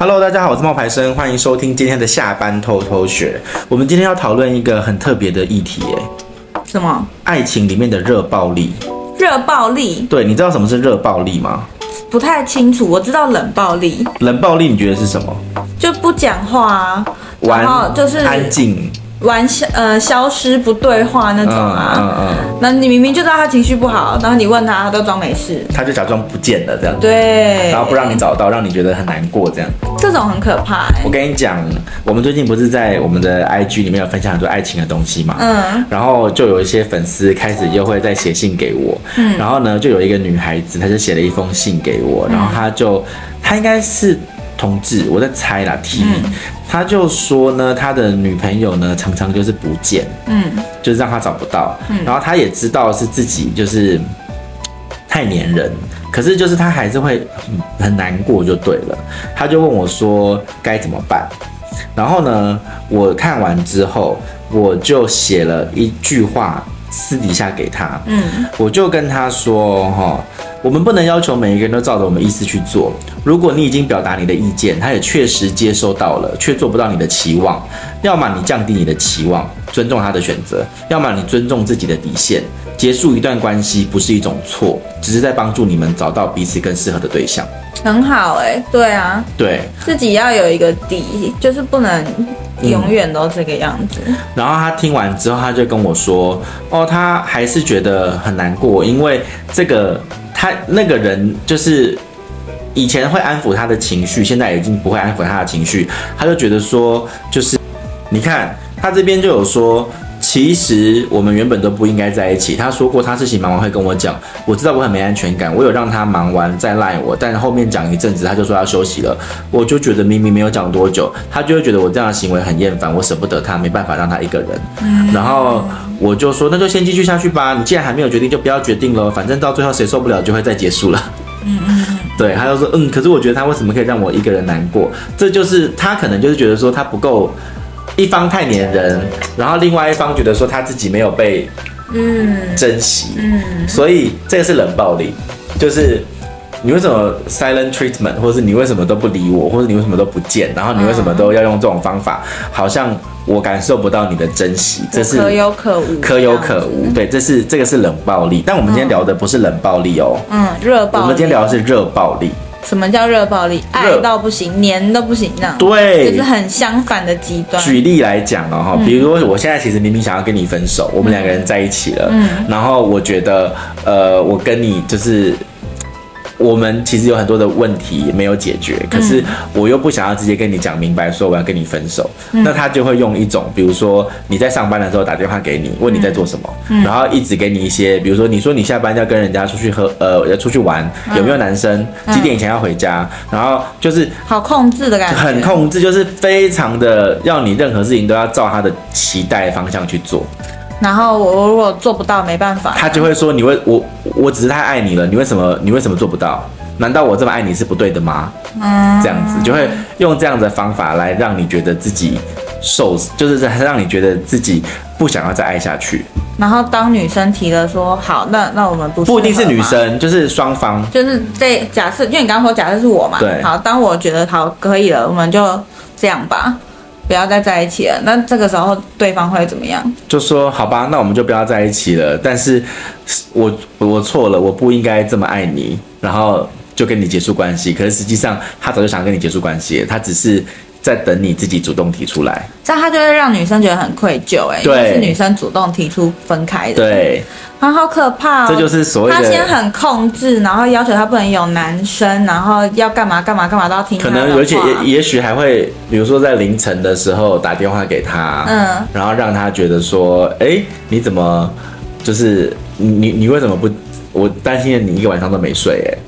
Hello，大家好，我是冒牌生，欢迎收听今天的下班偷偷学。我们今天要讨论一个很特别的议题，哎，什么？爱情里面的热暴力。热暴力？对，你知道什么是热暴力吗？不太清楚，我知道冷暴力。冷暴力，你觉得是什么？就不讲话然后就是安静。玩消呃消失不对话那种啊，嗯嗯，那、嗯、你明明就知道他情绪不好，然后你问他，他都装没事，他就假装不见了这样。子，对，然后不让你找到，让你觉得很难过这样，这种很可怕、欸。我跟你讲，我们最近不是在我们的 IG 里面有分享很多爱情的东西嘛，嗯，然后就有一些粉丝开始又会再写信给我，嗯，然后呢，就有一个女孩子，她就写了一封信给我，然后她就，她应该是。同志，我在猜啦。T，、嗯、他就说呢，他的女朋友呢常常就是不见，嗯，就是让他找不到，嗯，然后他也知道是自己就是太黏人，可是就是他还是会很难过就对了。他就问我说该怎么办，然后呢，我看完之后，我就写了一句话私底下给他，嗯，我就跟他说哈。我们不能要求每一个人都照着我们意思去做。如果你已经表达你的意见，他也确实接收到了，却做不到你的期望，要么你降低你的期望，尊重他的选择；要么你尊重自己的底线。结束一段关系不是一种错，只是在帮助你们找到彼此更适合的对象。很好哎、欸，对啊，对，自己要有一个底，就是不能永远都这个样子、嗯。然后他听完之后，他就跟我说：“哦，他还是觉得很难过，因为这个。”他那个人就是以前会安抚他的情绪，现在已经不会安抚他的情绪。他就觉得说，就是你看他这边就有说，其实我们原本都不应该在一起。他说过，他事情忙完会跟我讲，我知道我很没安全感，我有让他忙完再赖我，但后面讲一阵子，他就说要休息了。我就觉得明明没有讲多久，他就会觉得我这样的行为很厌烦，我舍不得他，没办法让他一个人。然后。我就说，那就先继续下去吧。你既然还没有决定，就不要决定了。反正到最后谁受不了，就会再结束了。嗯嗯嗯。对，他就说，嗯，可是我觉得他为什么可以让我一个人难过？这就是他可能就是觉得说他不够，一方太黏人，然后另外一方觉得说他自己没有被嗯珍惜，嗯，所以这个是冷暴力，就是。你为什么 silent treatment，或者是你为什么都不理我，或者你为什么都不见，然后你为什么都要用这种方法？好像我感受不到你的珍惜，这是可有可无，可有可无。对，这是这个是冷暴力。但我们今天聊的不是冷暴力哦，嗯，热暴力。我们今天聊的是热暴力。什么叫热暴力？爱到不行，黏都不行，那样。对，就是很相反的极端。举例来讲哦，哈，比如说我现在其实明明想要跟你分手，我们两个人在一起了，嗯，然后我觉得，呃，我跟你就是。我们其实有很多的问题没有解决，可是我又不想要直接跟你讲明白，说我要跟你分手，嗯、那他就会用一种，比如说你在上班的时候打电话给你，问你在做什么，嗯、然后一直给你一些，比如说你说你下班要跟人家出去喝，呃，要出去玩，有没有男生？几点以前要回家？然后就是好控制的感觉，很控制，就是非常的要你任何事情都要照他的期待方向去做。然后我如果做不到，没办法，他就会说：“你为我，我只是太爱你了，你为什么，你为什么做不到？难道我这么爱你是不对的吗？”嗯，这样子就会用这样的方法来让你觉得自己受，就是让你觉得自己不想要再爱下去。然后当女生提了说：“好，那那我们不不一定是女生，就是双方，就是这假设，因为你刚刚说假设是我嘛，对，好，当我觉得好可以了，我们就这样吧。”不要再在一起了，那这个时候对方会怎么样？就说好吧，那我们就不要在一起了。但是我我错了，我不应该这么爱你，然后就跟你结束关系。可是实际上他早就想跟你结束关系，他只是在等你自己主动提出来。这样他就会让女生觉得很愧疚，哎，对，是女生主动提出分开的，对。啊，好可怕哦！这就是所谓的他先很控制，然后要求他不能有男生，然后要干嘛干嘛干嘛都要听。可能而且也也许还会，比如说在凌晨的时候打电话给他，嗯，然后让他觉得说，哎，你怎么就是你你为什么不？我担心你一个晚上都没睡，哎。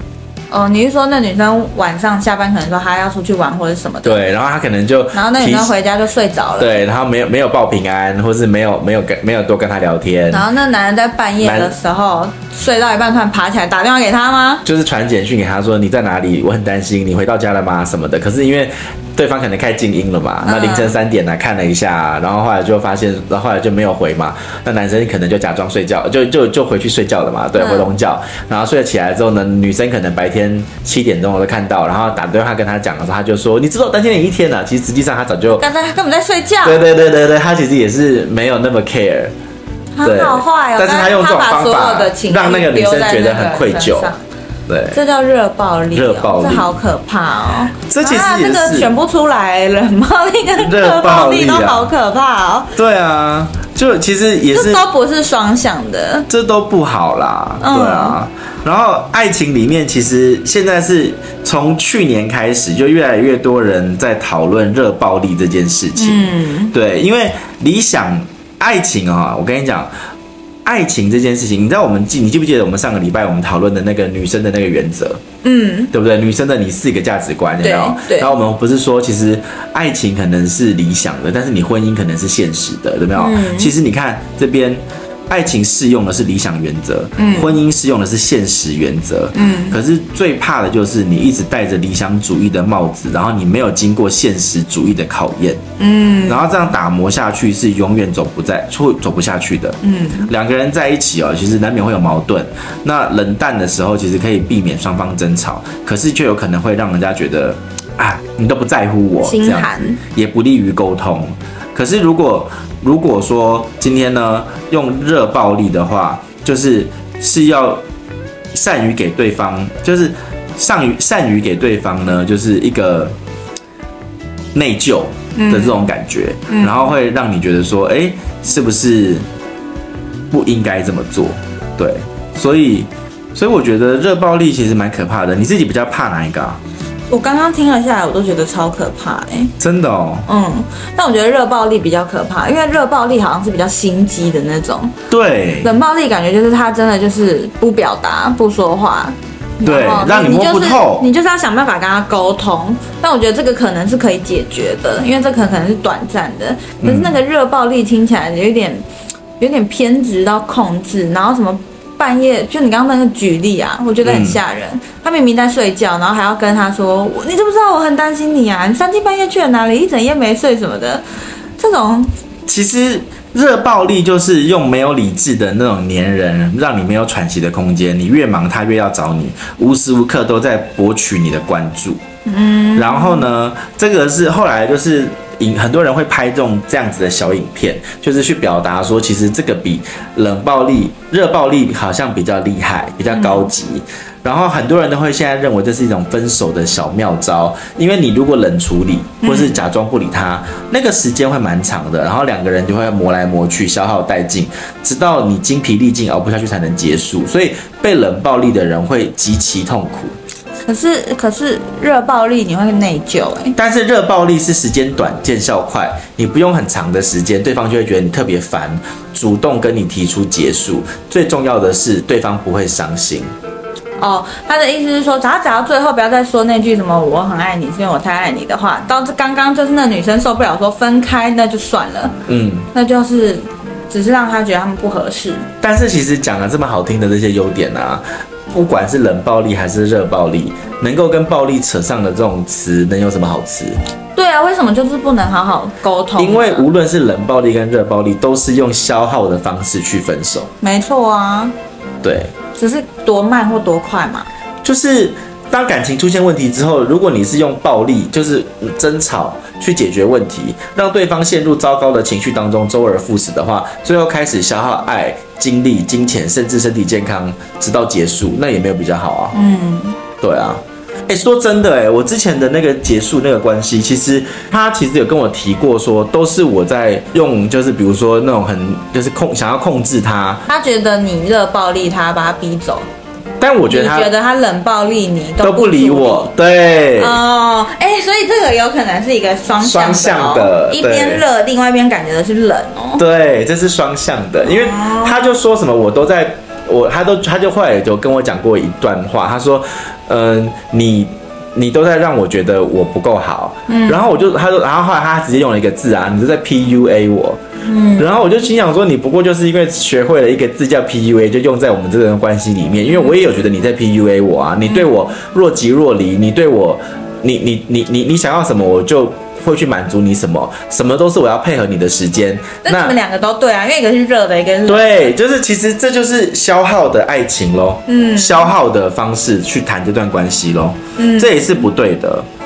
哦，你是说那女生晚上下班可能说她要出去玩或者什么的？对，然后她可能就，然后那女生回家就睡着了。对，然后没有没有报平安，或是没有没有跟没有多跟她聊天。然后那男人在半夜的时候男睡到一半突然爬起来打电话给他吗？就是传简讯给他说，你在哪里？我很担心，你回到家了吗？什么的。可是因为对方可能开静音了嘛，那凌晨三点来看了一下，然后后来就发现，然后后来就没有回嘛。那男生可能就假装睡觉，就就就回去睡觉了嘛。对，回笼觉。然后睡了起来之后呢，女生可能白天。七点钟我都看到，然后打电话跟他讲的时候，他就说：“你知道我担心你一天了。”其实实际上他早就刚才他根本在睡觉。对对对对对，他其实也是没有那么 care。对，好坏哦。但是他用这种方法让那个女生觉得很愧疚。对，这叫热暴力，热暴力，这好可怕哦。这其实这个选不出来，冷 暴力跟热暴力都好可怕哦。对啊，就其实也是，这都不是双向的，这都不好啦。对啊，然后爱情里面其实现在是从去年开始，就越来越多人在讨论热暴力这件事情。嗯，对，因为理想爱情啊，我跟你讲。爱情这件事情，你知道我们记，你记不记得我们上个礼拜我们讨论的那个女生的那个原则？嗯，对不对？女生的你四个价值观，有没有？对。然后我们不是说，其实爱情可能是理想的，但是你婚姻可能是现实的，对没有？嗯。其实你看这边。爱情适用的是理想原则，嗯，婚姻适用的是现实原则，嗯。可是最怕的就是你一直戴着理想主义的帽子，然后你没有经过现实主义的考验，嗯。然后这样打磨下去是永远走不在，会走不下去的，嗯。两个人在一起哦，其实难免会有矛盾。那冷淡的时候，其实可以避免双方争吵，可是却有可能会让人家觉得，啊，你都不在乎我，心寒，也不利于沟通。可是如果如果说今天呢，用热暴力的话，就是是要善于给对方，就是善于善于给对方呢，就是一个内疚的这种感觉，嗯，然后会让你觉得说，哎，是不是不应该这么做？对，所以所以我觉得热暴力其实蛮可怕的。你自己比较怕哪一个啊？我刚刚听了下来，我都觉得超可怕哎、欸！真的哦。嗯，但我觉得热暴力比较可怕，因为热暴力好像是比较心机的那种。对。冷暴力感觉就是他真的就是不表达、不说话。对。让你摸不透。你就是要想办法跟他沟通。但我觉得这个可能是可以解决的，因为这可能是短暂的。可是那个热暴力听起来有点有点偏执到控制，然后什么？半夜就你刚刚那个举例啊，我觉得很吓人。嗯。他明明在睡觉，然后还要跟他说：“你知不知道我很担心你啊？你三更半夜去了哪里？一整夜没睡什么的。”这种其实热暴力就是用没有理智的那种黏人，让你没有喘息的空间。你越忙，他越要找你，无时无刻都在博取你的关注。嗯，然后呢，这个是后来就是。很多人会拍这种这样子的小影片，就是去表达说，其实这个比冷暴力、热暴力好像比较厉害，比较高级。嗯。然后很多人都会现在认为这是一种分手的小妙招，因为你如果冷处理，或是假装不理他，那个时间会蛮长的，然后两个人就会磨来磨去，消耗殆尽，直到你精疲力尽熬不下去才能结束。所以被冷暴力的人会极其痛苦。可是，可是热暴力你会内疚哎。但是热暴力是时间短见效快，你不用很长的时间，对方就会觉得你特别烦，主动跟你提出结束。最重要的是，对方不会伤心。哦，他的意思是说，只要讲到最后不要再说那句什么“我很爱你”是因为我太爱你的话，到这刚刚就是那女生受不了说分开，那就算了。嗯，那就是只是让他觉得他们不合适。但是其实讲了这么好听的这些优点啊。不管是冷暴力还是热暴力，能够跟暴力扯上的这种词，能有什么好词？对啊，为什么就是不能好好沟通？因为无论是冷暴力跟热暴力，都是用消耗的方式去分手。没错啊，对，只是多慢或多快嘛。就是当感情出现问题之后，如果你是用暴力，就是争吵去解决问题，让对方陷入糟糕的情绪当中，周而复始的话，最后开始消耗爱。精力、金钱，甚至身体健康，直到结束，那也没有比较好啊。嗯，对啊。哎、说真的、欸，哎，我之前的那个结束那个关系，其实他其实有跟我提过，说都是我在用，就是比如说那种很，就是控想要控制他。他觉得你热暴力他，把他逼走。但我觉得他觉得他冷暴力你都不理我，对。哦，哎、欸，所以这个有可能是一个双向的、一边热，另外一边感觉的是冷。哦。对，这是双向的，因为他就说什么我都在，我他都他就后来就跟我讲过一段话，他说，嗯、呃，你你都在让我觉得我不够好，然后我就他说，然后后来他直接用了一个字啊，你是在 PUA 我。嗯，然后我就心想说，你不过就是因为学会了一个字叫 PUA，就用在我们这段关系里面。因为我也有觉得你在 PUA 我啊，你对我若即若离，你对我你你你你你想要什么，我就会去满足你什么，什么都是我要配合你的时间。那你们两个都对啊，因为一个是热的，一个是对，就是其实这就是消耗的爱情喽，嗯，消耗的方式去谈这段关系喽，嗯，这也是不对的。嗯，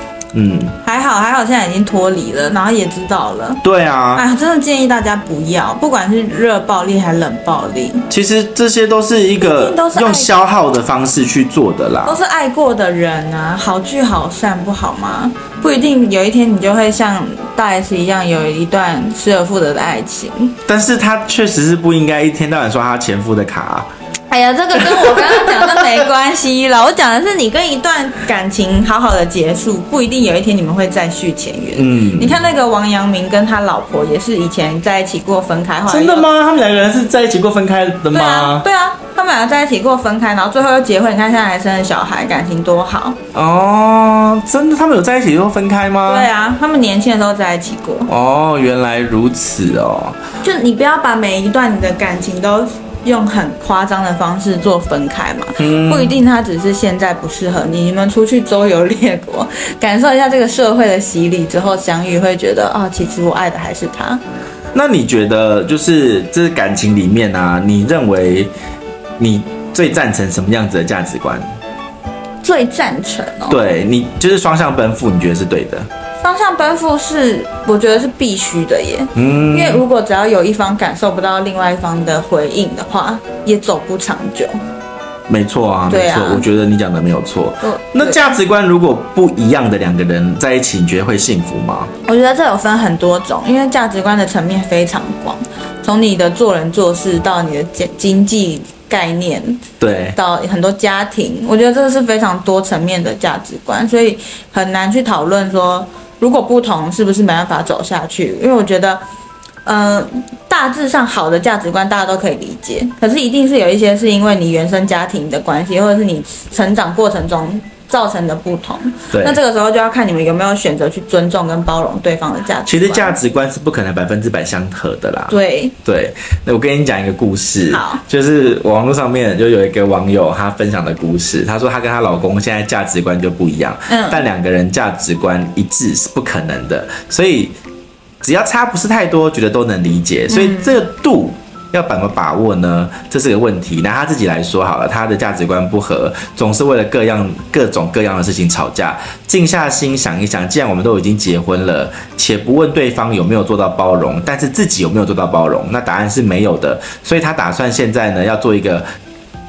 还好还好，现在已经脱离了，然后也知道了。对啊，哎，真的建议大家不要，不管是热暴力还是冷暴力，其实这些都是一个用消耗的方式去做的啦。都是爱过的人啊，好聚好散不好吗？不一定有一天你就会像大 S 一样有一段失而复得的爱情。但是他确实是不应该一天到晚刷他前夫的卡啊。哎呀，这个跟我刚刚讲的没关系了。我讲的是你跟一段感情好好的结束，不一定有一天你们会再续前缘。嗯，你看那个王阳明跟他老婆也是以前在一起过，分开。真的吗？他们两个人是在一起过分开的吗？对啊，对啊，他们两个在一起过分开，然后最后又结婚。你看现在还生了小孩，感情多好。哦，真的，他们有在一起又分开吗？对啊，他们年轻的时候在一起过。哦，原来如此哦。就你不要把每一段你的感情都。用很夸张的方式做分开嘛，不一定他只是现在不适合你。你们出去周游列国，感受一下这个社会的洗礼之后相遇，会觉得啊，其实我爱的还是他。那你觉得，就是这是感情里面啊，你认为你最赞成什么样子的价值观？最赞成哦，对你就是双向奔赴，你觉得是对的。双向奔赴是我觉得是必须的耶，嗯，因为如果只要有一方感受不到另外一方的回应的话，也走不长久。没错啊，没错，我觉得你讲的没有错。那价值观如果不一样的两个人在一起，你觉得会幸福吗？我觉得这有分很多种，因为价值观的层面非常广，从你的做人做事到你的经经济。概念对，到很多家庭，我觉得这个是非常多层面的价值观，所以很难去讨论说如果不同是不是没办法走下去。因为我觉得，嗯、大致上好的价值观大家都可以理解，可是一定是有一些是因为你原生家庭的关系，或者是你成长过程中。造成的不同，对，那这个时候就要看你们有没有选择去尊重跟包容对方的价值观。其实价值观是不可能百分之百相合的啦。对对，那我跟你讲一个故事，好，就是网络上面就有一个网友他分享的故事，她说她跟她老公现在价值观就不一样，嗯，但两个人价值观一致是不可能的，所以只要差不是太多，觉得都能理解，所以这个度。要怎么把握呢？这是个问题。拿他自己来说好了，他的价值观不合，总是为了各样各种各样的事情吵架。静下心想一想，既然我们都已经结婚了，且不问对方有没有做到包容，但是自己有没有做到包容？那答案是没有的。所以他打算现在呢，要做一个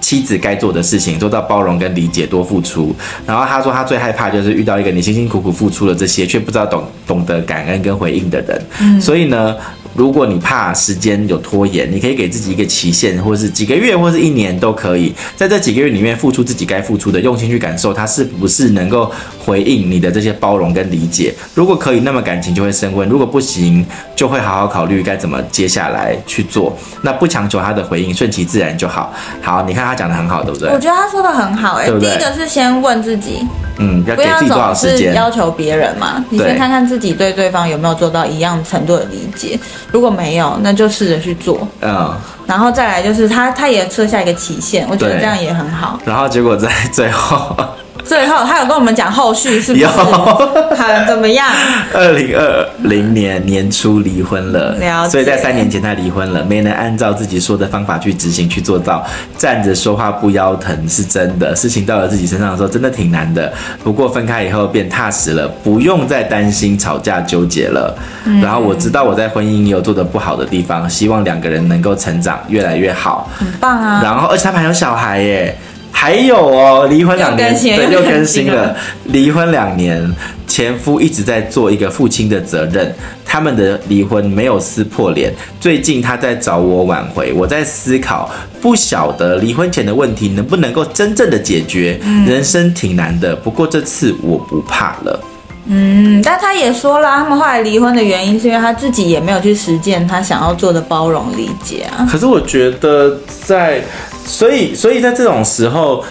妻子该做的事情，做到包容跟理解，多付出。然后他说，他最害怕就是遇到一个你辛辛苦苦付出了这些，却不知道懂懂得感恩跟回应的人。嗯，所以呢。如果你怕时间有拖延，你可以给自己一个期限，或者是几个月，或是一年都可以。在这几个月里面，付出自己该付出的，用心去感受他是不是能够回应你的这些包容跟理解。如果可以，那么感情就会升温；如果不行，就会好好考虑该怎么接下来去做。那不强求他的回应，顺其自然就好。好，你看他讲的很好，对不对？我觉得他说的很好，欸，哎，第一个是先问自己。嗯，要给自己多少时间？要求别人嘛，你先看看自己对对方有没有做到一样程度的理解。如果没有，那就试着去做。嗯，然后再来就是他，他也设下一个期限，我觉得这样也很好。然后结果在 最后。最后，他有跟我们讲后续是不是？有，很怎么样？二零二零年年初离婚了，了。所以在三年前他离婚了，没能按照自己说的方法去执行去做到。站着说话不腰疼是真的，事情到了自己身上的时候真的挺难的。不过分开以后变踏实了，不用再担心吵架纠结了。嗯。然后我知道我在婚姻也有做得不好的地方，希望两个人能够成长越来越好。很棒啊！然后而且他们还有小孩耶。还有哦，离婚两年，对，又更新了。离婚两年，前夫一直在做一个父亲的责任。他们的离婚没有撕破脸。最近他在找我挽回，我在思考，不晓得离婚前的问题能不能够真正的解决。人生挺难的，不过这次我不怕了。嗯，但他也说了，他们后来离婚的原因是因为他自己也没有去实践他想要做的包容理解啊。可是我觉得在。所以，所以在这种时候，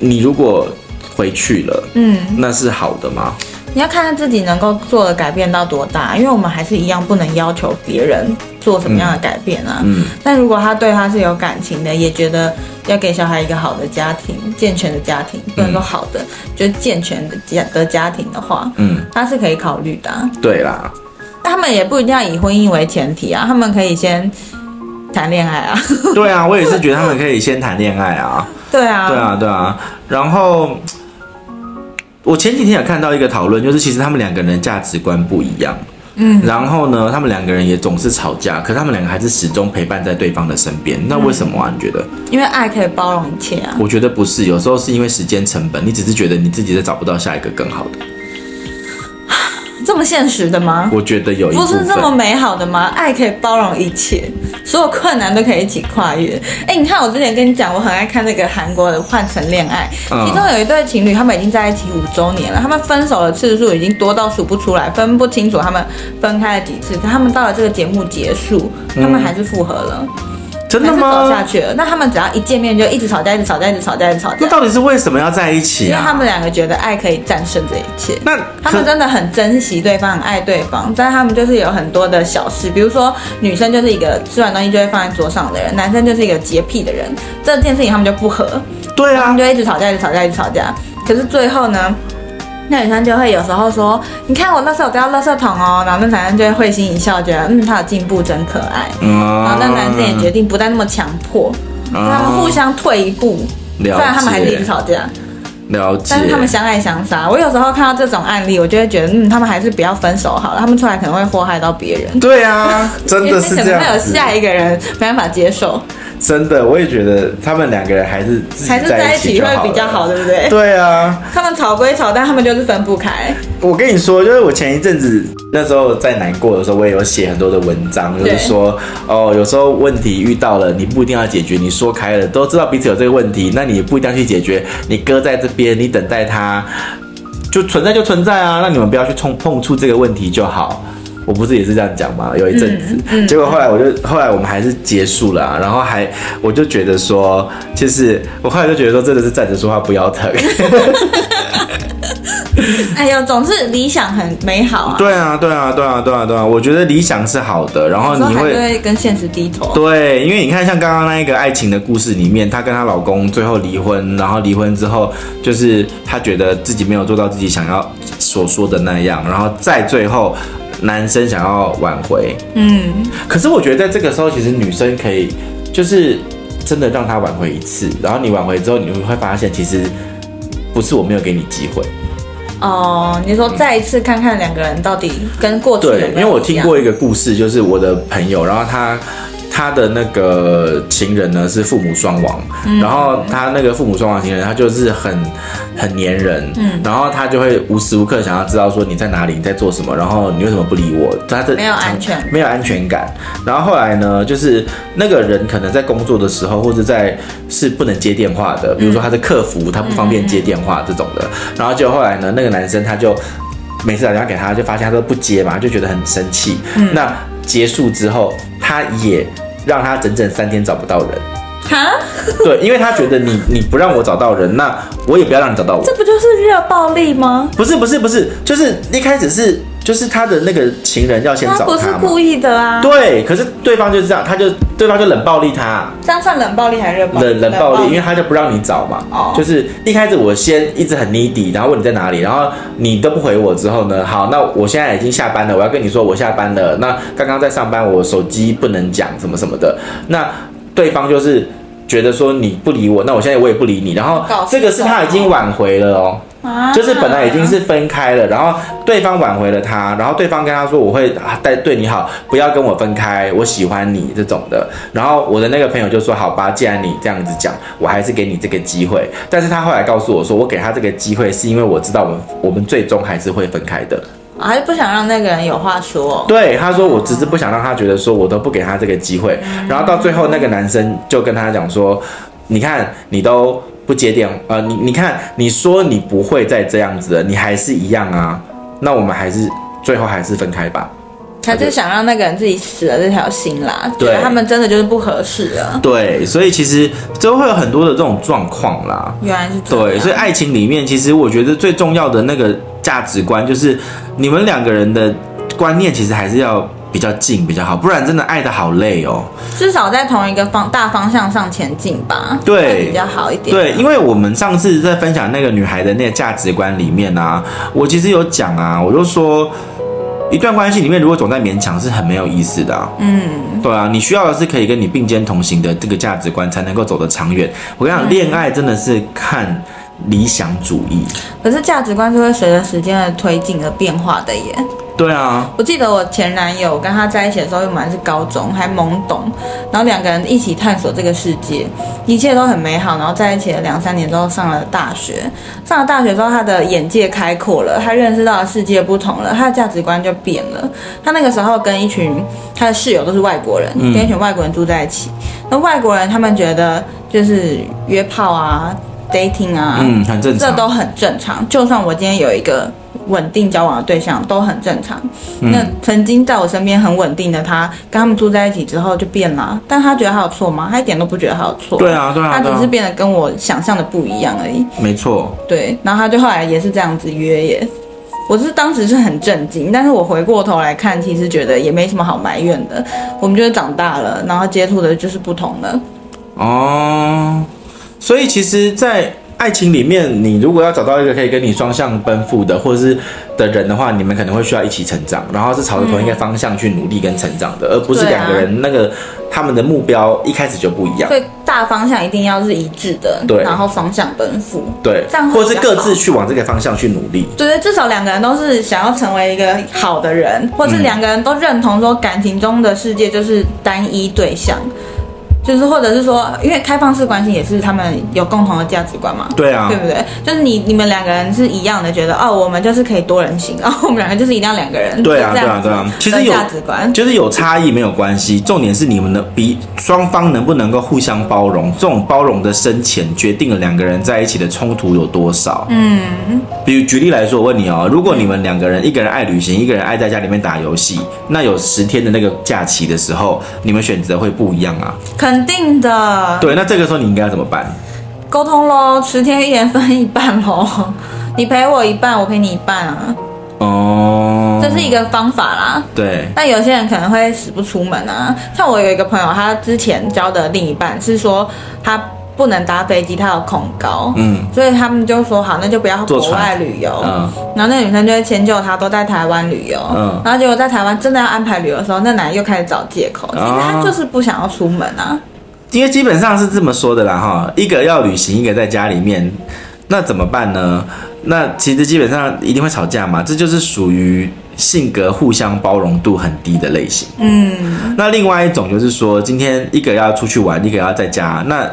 你如果回去了，嗯，那是好的吗？你要看他自己能够做的改变到多大，因为我们还是一样不能要求别人做什么样的改变啊。嗯。但如果他对他是有感情的，也觉得要给小孩一个好的家庭、健全的家庭，不能说好的，嗯、就是健全的家的家庭的话，嗯，他是可以考虑的、啊。对啦。他们也不一定要以婚姻为前提啊，他们可以先谈恋爱啊。对啊，我也是觉得他们可以先谈恋爱啊。对啊。对啊，对啊。然后。我前几天有看到一个讨论，就是其实他们两个人价值观不一样，嗯，然后呢，他们两个人也总是吵架，可他们两个还是始终陪伴在对方的身边。那为什么啊？你觉得？因为爱可以包容一切啊。我觉得不是，有时候是因为时间成本，你只是觉得你自己在找不到下一个更好的。这么现实的吗？我觉得有不是这么美好的吗？爱可以包容一切，所有困难都可以一起跨越。哎，你看我之前跟你讲，我很爱看那个韩国的《换乘恋爱》，其中有一对情侣，他们已经在一起五周年了，他们分手的次数已经多到数不出来，分不清楚他们分开了几次。可他们到了这个节目结束，他们还是复合了。嗯真的吗？走下去了。那他们只要一见面就一直吵架，一直吵架，一直吵架，一直吵架。那到底是为什么要在一起啊？因为他们两个觉得爱可以战胜这一切。那他们真的很珍惜对方，很爱对方。但他们就是有很多的小事，比如说女生就是一个吃完东西就会放在桌上的人，男生就是一个洁癖的人。这件事情他们就不合。对啊。他们就一直吵架，一直吵架，一直吵架。可是最后呢？那女生就会有时候说：“你看我垃圾，我都要垃圾桶哦。”然后那男生就会会心一笑，觉得嗯，他有进步，真可爱。嗯。然后那男生也决定不再那么强迫，让他们互相退一步。虽然他们还是一直吵架。了解。但是他们相爱相杀。我有时候看到这种案例，我就会觉得嗯，他们还是不要分手好了。他们出来可能会祸害到别人。对啊，真的是这样。可能会有下一个人没办法接受。真的，我也觉得他们两个人还是还是在一起会比较好，对不对？对啊，他们吵归吵，但他们就是分不开。我跟你说，就是我前一阵子那时候在难过的时候，我也有写很多的文章，就是说哦，有时候问题遇到了，你不一定要解决，你说开了，都知道彼此有这个问题，那你也不一定要去解决，你搁在这边，你等待他就存在就存在啊，那你们不要去冲碰触这个问题就好。我不是也是这样讲吗？有一阵子，嗯嗯、结果后来我就后来我们还是结束了、啊，然后还我就觉得说，就是我后来就觉得说，真的是站着说话不腰疼。哎呦，总是理想很美好啊！对啊，对啊，对啊，对啊，对啊！我觉得理想是好的，然后你会，会跟现实低头。对，因为你看，像刚刚那一个爱情的故事里面，她跟她老公最后离婚，然后离婚之后，就是她觉得自己没有做到自己想要所说的那样，然后再最后。男生想要挽回，嗯，可是我觉得在这个时候，其实女生可以就是真的让他挽回一次，然后你挽回之后，你会发现其实不是我没有给你机会。哦，你说再一次看看两个人到底跟过去有有？对，因为我听过一个故事，就是我的朋友，然后他。他的那个情人呢是父母双亡，嗯、然后他那个父母双亡情人，他就是很很黏人，嗯，然后他就会无时无刻想要知道说你在哪里，你在做什么，然后你为什么不理我？他的没有安全，没有安全感。然后后来呢，就是那个人可能在工作的时候，或者在是不能接电话的，比如说他是客服，他不方便接电话这种的。然后就后来呢，那个男生他就每次打电话给他，就发现他都不接嘛，就觉得很生气。嗯，那结束之后，他也。让他整整三天找不到人，哈？对，因为他觉得你你不让我找到人，那我也不要让你找到我。这不就是热暴力吗？不是不是不是，就是一开始是就是他的那个情人要先找不是故意的啊。对，可是对方就是这样，他就对方就冷暴力他。这样算冷暴力还是热暴力？冷冷暴力，因为他就不让你找嘛。哦。就是一开始我先一直很 needy，然后问你在哪里，然后你都不回我之后呢，好，那我现在已经下班了，我要跟你说我下班了。那刚刚在上班，我手机不能讲什么什么的。那对方就是觉得说你不理我，那我现在我也不理你。然后这个是他已经挽回了哦。就是本来已经是分开了，然后对方挽回了他，然后对方跟他说，我会带对你好，不要跟我分开，我喜欢你这种的。然后我的那个朋友就说，好吧，既然你这样子讲，我还是给你这个机会。但是他后来告诉我说，我给他这个机会是因为我知道我们我们最终还是会分开的，还是不想让那个人有话说。对，他说我只是不想让他觉得说我都不给他这个机会。然后到最后那个男生就跟他讲说，你看你都。不接电话，呃，你你看，你说你不会再这样子了，你还是一样啊，那我们还是最后还是分开吧。他就想让那个人自己死了这条心啦，对，他们真的就是不合适了。对，所以其实就会有很多的这种状况啦。原来是这样。对，所以爱情里面，其实我觉得最重要的那个价值观，就是你们两个人的观念其实还是要比较近比较好，不然真的爱的好累哦。至少在同一个方大方向上前进吧，对，比较好一点。对，因为我们上次在分享那个女孩的那个价值观里面啊，我其实有讲啊，我就说。一段关系里面，如果总在勉强，是很没有意思的啊。嗯，对啊，你需要的是可以跟你并肩同行的这个价值观，才能够走得长远。我跟你讲，恋爱真的是看理想主义，可是价值观是会随着时间的推进而变化的耶。对啊，我记得我前男友跟他在一起的时候，我们还是高中，还懵懂，然后两个人一起探索这个世界，一切都很美好。然后在一起了两三年之后，上了大学，上了大学之后，他的眼界开阔了，他认识到的世界不同了，他的价值观就变了。他那个时候跟一群他的室友都是外国人，跟一群外国人住在一起，那外国人他们觉得就是约炮啊、dating 啊，嗯，很正常，这都很正常。就算我今天有一个。稳定交往的对象都很正常。嗯、那曾经在我身边很稳定的他，跟他们住在一起之后就变了。但他觉得他有错吗？他一点都不觉得他有错。对啊，对啊，他只是变得跟我想象的不一样而已。没错。对，然后他就后来也是这样子约耶。我是当时是很震惊，但是我回过头来看，其实觉得也没什么好埋怨的。我们就是长大了，然后接触的就是不同的。哦，所以其实，在。爱情里面，你如果要找到一个可以跟你双向奔赴的，或者是的人的话，你们可能会需要一起成长，然后是朝着同一个方向去努力跟成长的，嗯、而不是两个人那个他们的目标一开始就不一样。所以大方向一定要是一致的，对，然后双向奔赴，对，这样或者是各自去往这个方向去努力。对对，至少两个人都是想要成为一个好的人，或是两个人都认同说感情中的世界就是单一对象。就是，或者是说，因为开放式关系也是他们有共同的价值观嘛。对啊，对不对？就是你你们两个人是一样的，觉得哦，我们就是可以多人行，然 后我们两个就是一定要两个人。对啊，对啊，对啊。其实有价值观，就是有差异没有关系，重点是你们的比双方能不能够互相包容，这种包容的深浅决定了两个人在一起的冲突有多少。嗯，比如举例来说，我问你哦，如果你们两个人，一个人爱旅行，一个人爱在家里面打游戏，那有十天的那个假期的时候，你们选择会不一样啊？肯定的。对，那这个时候你应该要怎么办？沟通喽，十天一人分一半喽，你陪我一半，我陪你一半啊。哦，这是一个方法啦。对。但有些人可能会死不出门啊。像我有一个朋友，他之前交的另一半是说他不能搭飞机，他有恐高。嗯。所以他们就说好，那就不要国外旅游。嗯。然后那女生就会迁就他，都在台湾旅游。嗯。然后结果在台湾真的要安排旅游的时候，那男人又开始找借口，其实他就是不想要出门啊。因为基本上是这么说的啦，哈，一个要旅行，一个在家里面，那怎么办呢？那其实基本上一定会吵架嘛，这就是属于性格互相包容度很低的类型。嗯，那另外一种就是说，今天一个要出去玩，一个要在家，那。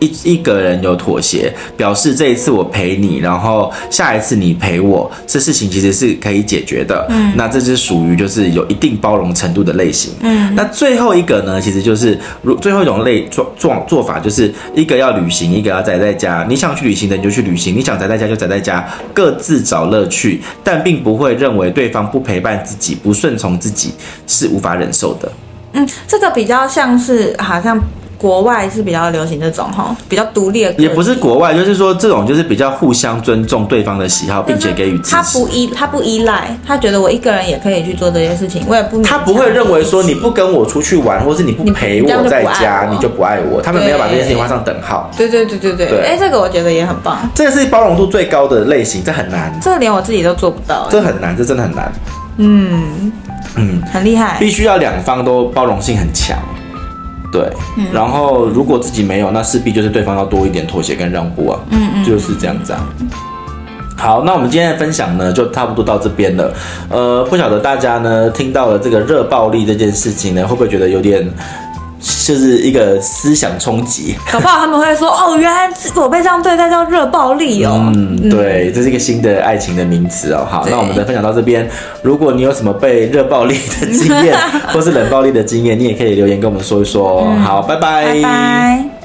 一一个人有妥协，表示这一次我陪你，然后下一次你陪我，这事情其实是可以解决的。嗯，那这是属于就是有一定包容程度的类型。嗯，那最后一个呢，其实就是如最后一种类做做做法，就是一个要旅行，一个要宅在家。你想去旅行的你就去旅行，你想宅在家就宅在家，各自找乐趣，但并不会认为对方不陪伴自己、不顺从自己是无法忍受的。嗯，这个比较像是好像。国外是比较流行这种哈，比较独立的。也不是国外，就是说这种就是比较互相尊重对方的喜好，并且给予支持。他不依，他不依赖，他觉得我一个人也可以去做这些事情，我也不。他不会认为说你不跟我出去玩，或是你不陪我在家，你就不爱我。他们没有把这件事情画上等号。对对对对对。哎、欸，这个我觉得也很棒。这个是包容度最高的类型，这很难。这个连我自己都做不到。这很难，这真的很难。嗯嗯，很厉害。必须要两方都包容性很强。对，嗯、然后如果自己没有，那势必就是对方要多一点妥协跟让步啊，嗯嗯，就是这样子啊。好，那我们今天的分享呢，就差不多到这边了。呃，不晓得大家呢听到了这个热暴力这件事情呢，会不会觉得有点？就是一个思想冲击，搞不好他们会说哦，原来我被这样对待叫热暴力哦。嗯，对，这是一个新的爱情的名词哦。好，那我们的分享到这边，如果你有什么被热暴力的经验，或是冷暴力的经验，你也可以留言跟我们说一说。嗯、好，拜拜。拜拜。